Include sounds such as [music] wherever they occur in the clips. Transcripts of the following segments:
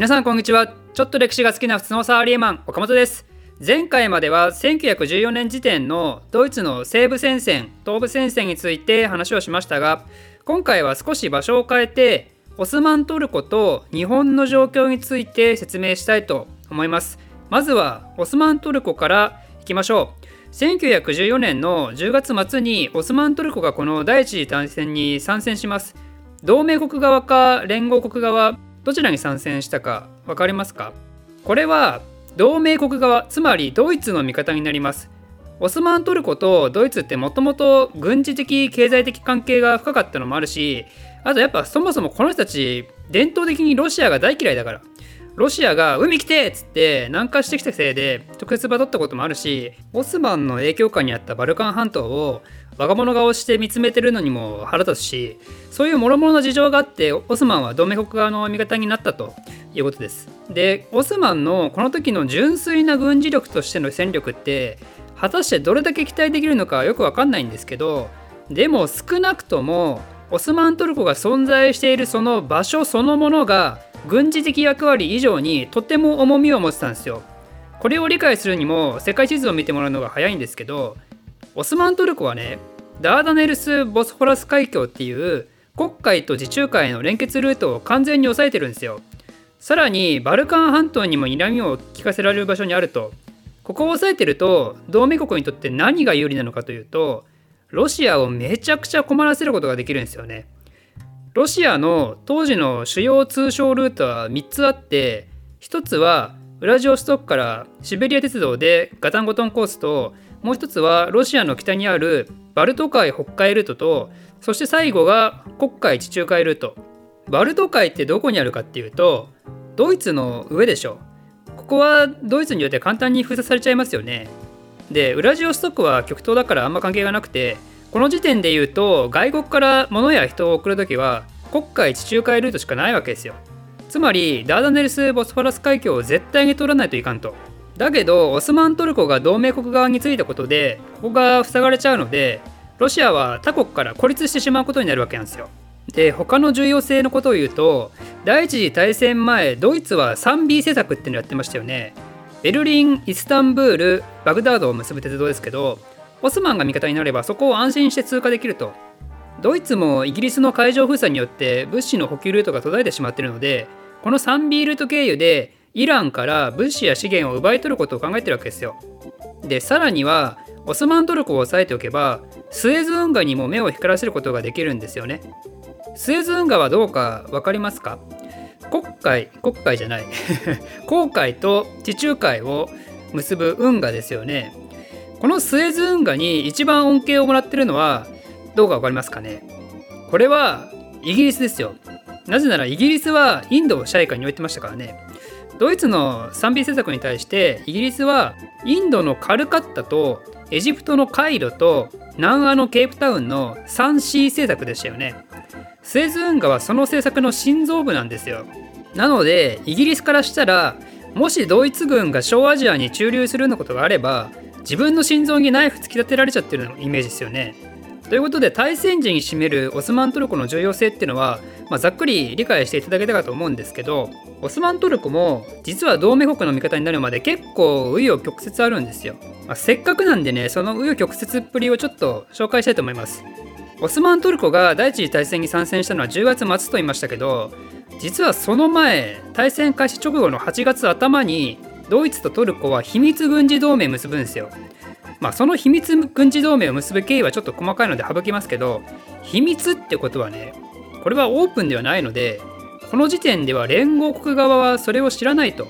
皆さんこんにちは。ちょっと歴史が好きな普通のサラリーマン岡本です。前回までは1914年時点のドイツの西部戦線東部戦線について話をしましたが今回は少し場所を変えてオスマントルコと日本の状況について説明したいと思います。まずはオスマントルコからいきましょう。1914年の10月末にオスマントルコがこの第一次大戦に参戦します。同盟国側か連合国側どちらに参戦したか分かりますか？これは同盟国側つまりドイツの味方になります。オスマントルコとドイツってもともと軍事的経済的関係が深かったのもあるしあとやっぱそもそもこの人たち伝統的にロシアが大嫌いだから。ロシアが海来て！っつって南下してきたせいで特別バトったこともあるしオスマンの影響下にあったバルカン半島を若者顔して見つめてるのにも腹立つしそういう諸々の事情があってオスマンは同盟国側の味方になったということですでオスマンのこの時の純粋な軍事力としての戦力って果たしてどれだけ期待できるのかよくわかんないんですけどでも少なくともオスマントルコが存在しているその場所そのものが軍事的役割以上にとても重みを持ってたんですよ。これを理解するにも世界地図を見てもらうのが早いんですけどオスマントルコはねダーダネルス・ボスフォラス海峡っていう黒海と地中海の連結ルートを完全に抑えてるんですよ。さらにバルカン半島にも睨みを利かせられる場所にあるとここを抑えてると同盟国にとって何が有利なのかというとロシアをめちゃくちゃ困らせることができるんですよね。ロシアの当時の主要通商ルートは3つあって1つはウラジオストックからシベリア鉄道でガタンゴトンコースともう1つはロシアの北にあるバルト海北海ルートとそして最後が黒海地中海ルート。バルト海ってどこにあるかっていうとドイツの上でしょ。ここはドイツによって簡単に封鎖されちゃいますよね。でウラジオストクは極東だからあんま関係がなくてこの時点で言うと外国から物や人を送るときは黒海地中海ルートしかないわけですよ。つまりダーダネルス・ボスフォラス海峡を絶対に通らないといかんと。だけどオスマントルコが同盟国側についたことでここが塞がれちゃうのでロシアは他国から孤立してしまうことになるわけなんですよ。で他の重要性のことを言うと第一次大戦前ドイツは 3B 政策っていうのをやってましたよね。ベルリンイスタンブールバグダードを結ぶ鉄道ですけどオスマンが味方になればそこを安心して通過できると。ドイツもイギリスの海上封鎖によって物資の補給ルートが途絶えてしまっているのでこの 3B ルート経由でイランから物資や資源を奪い取ることを考えてるわけですよ。でさらにはオスマントルコを抑えておけばスエズ運河にも目を光らせることができるんですよね。スエズ運河はどうか分かりますか？黒海黒海じゃない。[laughs] 黄海と地中海を結ぶ運河ですよね。このスエズ運河に一番恩恵をもらってるのはどうか分かりますかね？これはイギリスですよ。なぜならイギリスはインドを支配下に置いてましたからね。ドイツの 3B 政策に対してイギリスはインドのカルカッタとエジプトのカイロと南アのケープタウンの 3C 政策でしたよねスエズ運河はその政策の心臓部なんですよなのでイギリスからしたらもしドイツ軍が小アジアに駐留するようなことがあれば自分の心臓にナイフ突き立てられちゃってるイメージですよね。ということで対戦時に占めるオスマントルコの重要性っていうのは、まあ、ざっくり理解していただけたかと思うんですけどオスマントルコも実は同盟国の味方になるまで結構紆余曲折あるんですよ。まあ、せっかくなんでねその紆余曲折っぷりをちょっと紹介したいと思います。オスマントルコが第一次大戦に参戦したのは10月末と言いましたけど実はその前対戦開始直後の8月頭にドイツとトルコは秘密軍事同盟結ぶんですよ。まあその秘密軍事同盟を結ぶ経緯はちょっと細かいので省きますけど秘密ってことはねこれはオープンではないのでこの時点では連合国側はそれを知らないと。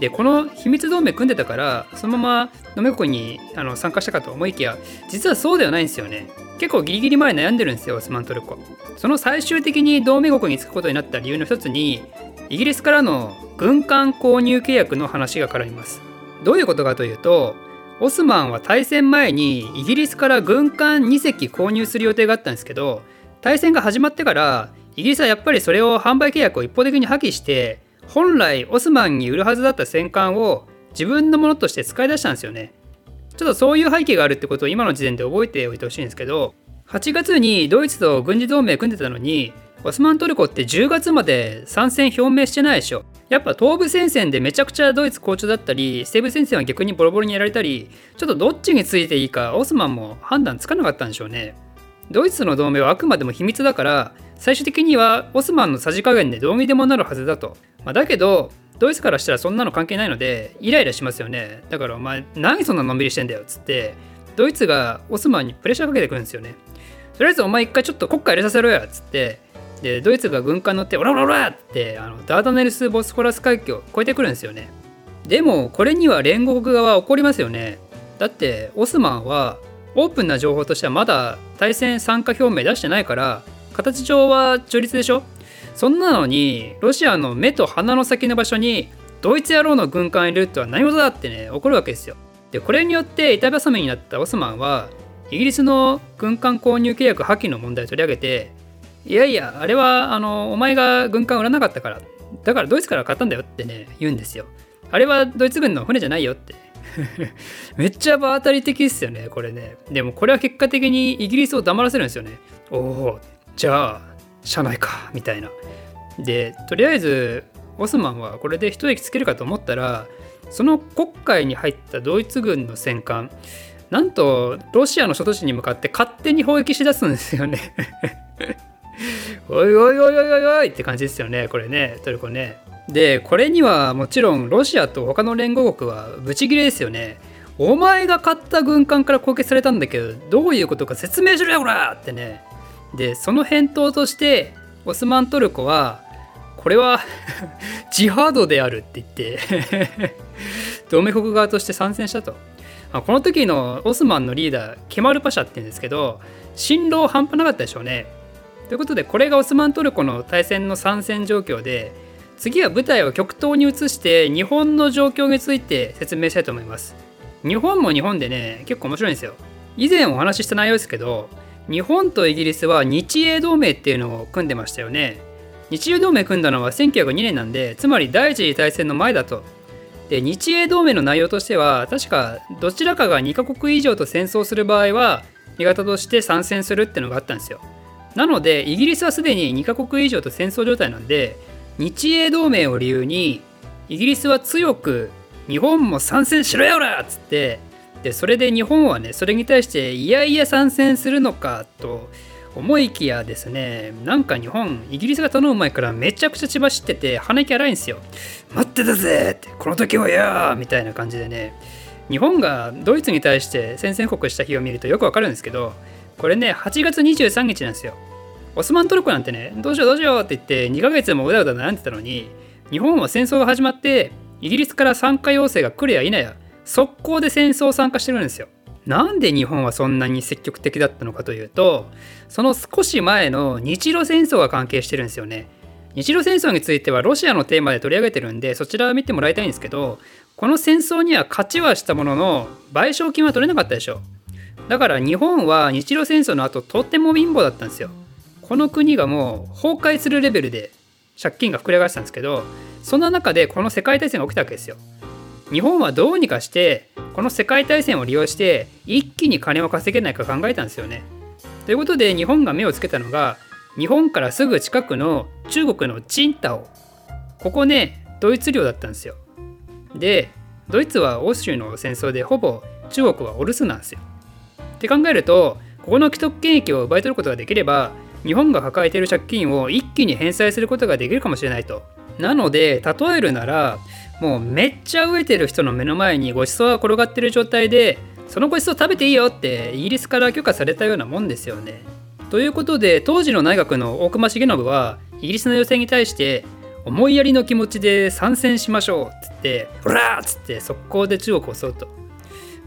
でこの秘密同盟組んでたからそのまま同盟国にあの参加したかと思いきや実はそうではないんですよね。結構ギリギリ前悩んでるんですよオスマントルコ。その最終的に同盟国につくことになった理由の一つにイギリスからの軍艦購入契約の話が絡みます。どういうことかというと、オスマンは大戦前にイギリスから軍艦2隻購入する予定があったんですけど、大戦が始まってからイギリスはやっぱりそれを販売契約を一方的に破棄して、本来オスマンに売るはずだった戦艦を自分のものとして使い出したんですよね。ちょっとそういう背景があるってことを今の時点で覚えておいてほしいんですけど、8月にドイツと軍事同盟組んでたのにオスマントルコって10月まで参戦表明してないでしょ。やっぱ東部戦線でめちゃくちゃドイツ好調だったり西部戦線は逆にボロボロにやられたりちょっとどっちについていいかオスマンも判断つかなかったんでしょうね。ドイツの同盟はあくまでも秘密だから最終的にはオスマンのさじ加減でどうにでもなるはずだと、まあ、だけどドイツからしたらそんなの関係ないのでイライラしますよね。だからお前何そんなのんびりしてんだよっつってドイツがオスマンにプレッシャーかけてくるんですよね。とりあえずお前一回ちょっと国家入れさせろよっつってでドイツが軍艦乗ってオラオラオラってあのダーダネルス・ボスフォラス海峡を越えてくるんですよね。でもこれには連合国側は怒りますよね。だってオスマンはオープンな情報としてはまだ対戦参加表明出してないから形上は中立でしょ？そんなのにロシアの目と鼻の先の場所にドイツ野郎の軍艦いるとは何事だってね怒るわけですよ。でこれによって板挟みになったオスマンはイギリスの軍艦購入契約破棄の問題を取り上げていやいや、あれは、あの、お前が軍艦売らなかったから、だからドイツから買ったんだよってね、言うんですよ。あれはドイツ軍の船じゃないよって。[laughs] めっちゃ場当たり的ですよね、これね。でもこれは結果的にイギリスを黙らせるんですよね。おお、じゃあ、車内か、みたいな。で、とりあえず、オスマンはこれで一息つけるかと思ったら、その黒海に入ったドイツ軍の戦艦、なんとロシアの諸都市に向かって勝手に砲撃しだすんですよねおいおいおいおいおいおいって感じですよねこれねトルコね。でこれにはもちろんロシアと他の連合国はブチギレですよね。お前が買った軍艦から攻撃されたんだけどどういうことか説明しろよこらってね。でその返答としてオスマントルコはこれは [laughs] ジハードであるって言って [laughs] 同盟国側として参戦したと、この時のオスマンのリーダーケマルパシャって言うんですけど辛労半端なかったでしょうね。ということでこれがオスマントルコの対戦の参戦状況で次は舞台を極東に移して日本の状況について説明したいと思います。日本も日本でね結構面白いんですよ。以前お話しした内容ですけど日本とイギリスは日英同盟っていうのを組んでましたよね。日英同盟組んだのは1902年なんでつまり第一次大戦の前だと。で日英同盟の内容としては確かどちらかが2カ国以上と戦争する場合は味方として参戦するってのがあったんですよ。なのでイギリスはすでに2カ国以上と戦争状態なんで日英同盟を理由にイギリスは強く日本も参戦しろよらっつってでそれで日本はねそれに対していやいや参戦するのかと思いきやですねなんか日本イギリスが頼む前からめちゃくちゃ血走ってて鼻息荒いんですよ。待ってたぜってこの時はやーみたいな感じでね日本がドイツに対して宣戦布告した日を見るとよくわかるんですけどこれね8月23日なんですよ。オスマントルコなんてねどうしようどうしようって言って2ヶ月もうだうだ悩んでたのに日本は戦争が始まってイギリスから参加要請が来るや否や。速攻で戦争参加してるんですよ。なんで日本はそんなに積極的だったのかというとその少し前の日露戦争が関係してるんですよね。日露戦争についてはロシアのテーマで取り上げてるんでそちらを見てもらいたいんですけどこの戦争には勝ちはしたものの賠償金は取れなかったでしょ。だから日本は日露戦争の後とっても貧乏だったんですよ。この国がもう崩壊するレベルで借金が膨れ上がってたんですけどそんな中でこの世界大戦が起きたわけですよ。日本はどうにかしてこの世界大戦を利用して一気に金を稼げないか考えたんですよね。ということで日本が目をつけたのが日本からすぐ近くの中国のチンタオ。ここねドイツ領だったんですよ。でドイツは欧州の戦争でほぼ中国はお留守なんですよ。って考えるとここの既得権益を奪い取ることができれば日本が抱えている借金を一気に返済することができるかもしれないとなので例えるならもうめっちゃ飢えてる人の目の前にごちそうが転がってる状態でそのごちそう食べていいよってイギリスから許可されたようなもんですよねということで当時の内閣の大隈重信はイギリスの要請に対して思いやりの気持ちで参戦しましょうっつって「ほら!」っつって速攻で中国を襲うと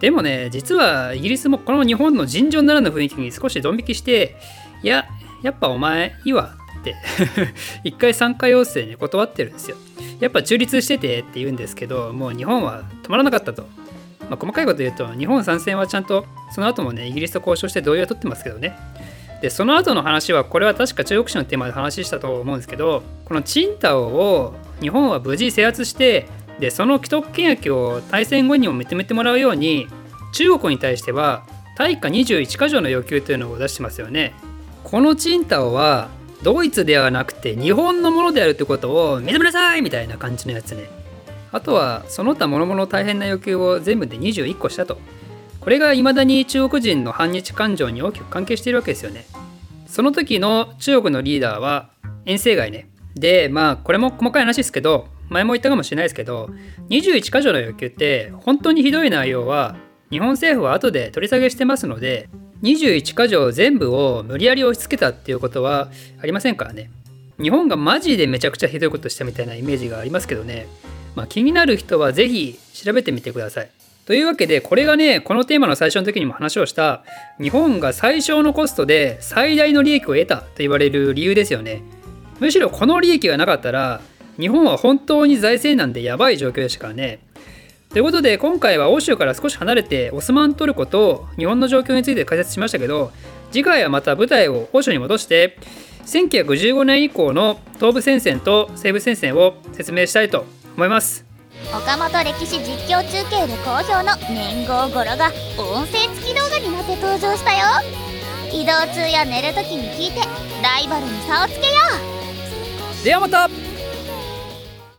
でもね実はイギリスもこの日本の尋常ならぬ雰囲気に少しドン引きしていややっぱお前いいわって [laughs] 一回参加要請に断ってるんですよ。やっぱ中立しててって言うんですけどもう日本は止まらなかったと。まあ、細かいこと言うと日本参戦はちゃんとその後もねイギリスと交渉して同意を取ってますけどね。でその後の話はこれは確か中国史のテーマで話したと思うんですけどこのチンタオを日本は無事制圧してでその既得権益を大戦後にも認めてもらうように中国に対しては対価21か条の要求というのを出してますよね。このチンタオはドイツではなくて日本のものであるってことを認めなさいみたいな感じのやつね。あとはその他諸々大変な要求を全部で21個したと。これが未だに中国人の反日感情に大きく関係しているわけですよね。その時の中国のリーダーは遠征外ね。でまあこれも細かい話ですけど前も言ったかもしれないですけど21箇条の要求って本当にひどい内容は日本政府は後で取り下げしてますので21箇条全部を無理やり押し付けたっていうことはありませんからね。日本がマジでめちゃくちゃひどいことしたみたいなイメージがありますけどね、まあ、気になる人は是非調べてみてください。というわけでこれがねこのテーマの最初の時にも話をした日本が最小のコストで最大の利益を得たと言われる理由ですよね。むしろこの利益がなかったら日本は本当に財政難でやばい状況でしたからね。ということで今回は欧州から少し離れてオスマントルコと日本の状況について解説しましたけど次回はまた舞台を欧州に戻して1915年以降の東部戦線と西部戦線を説明したいと思います。岡本歴史実況中継で好評の年号語呂が音声付き動画になって登場したよ。移動中や寝るときに聞いてライバルに差をつけよう。ではまた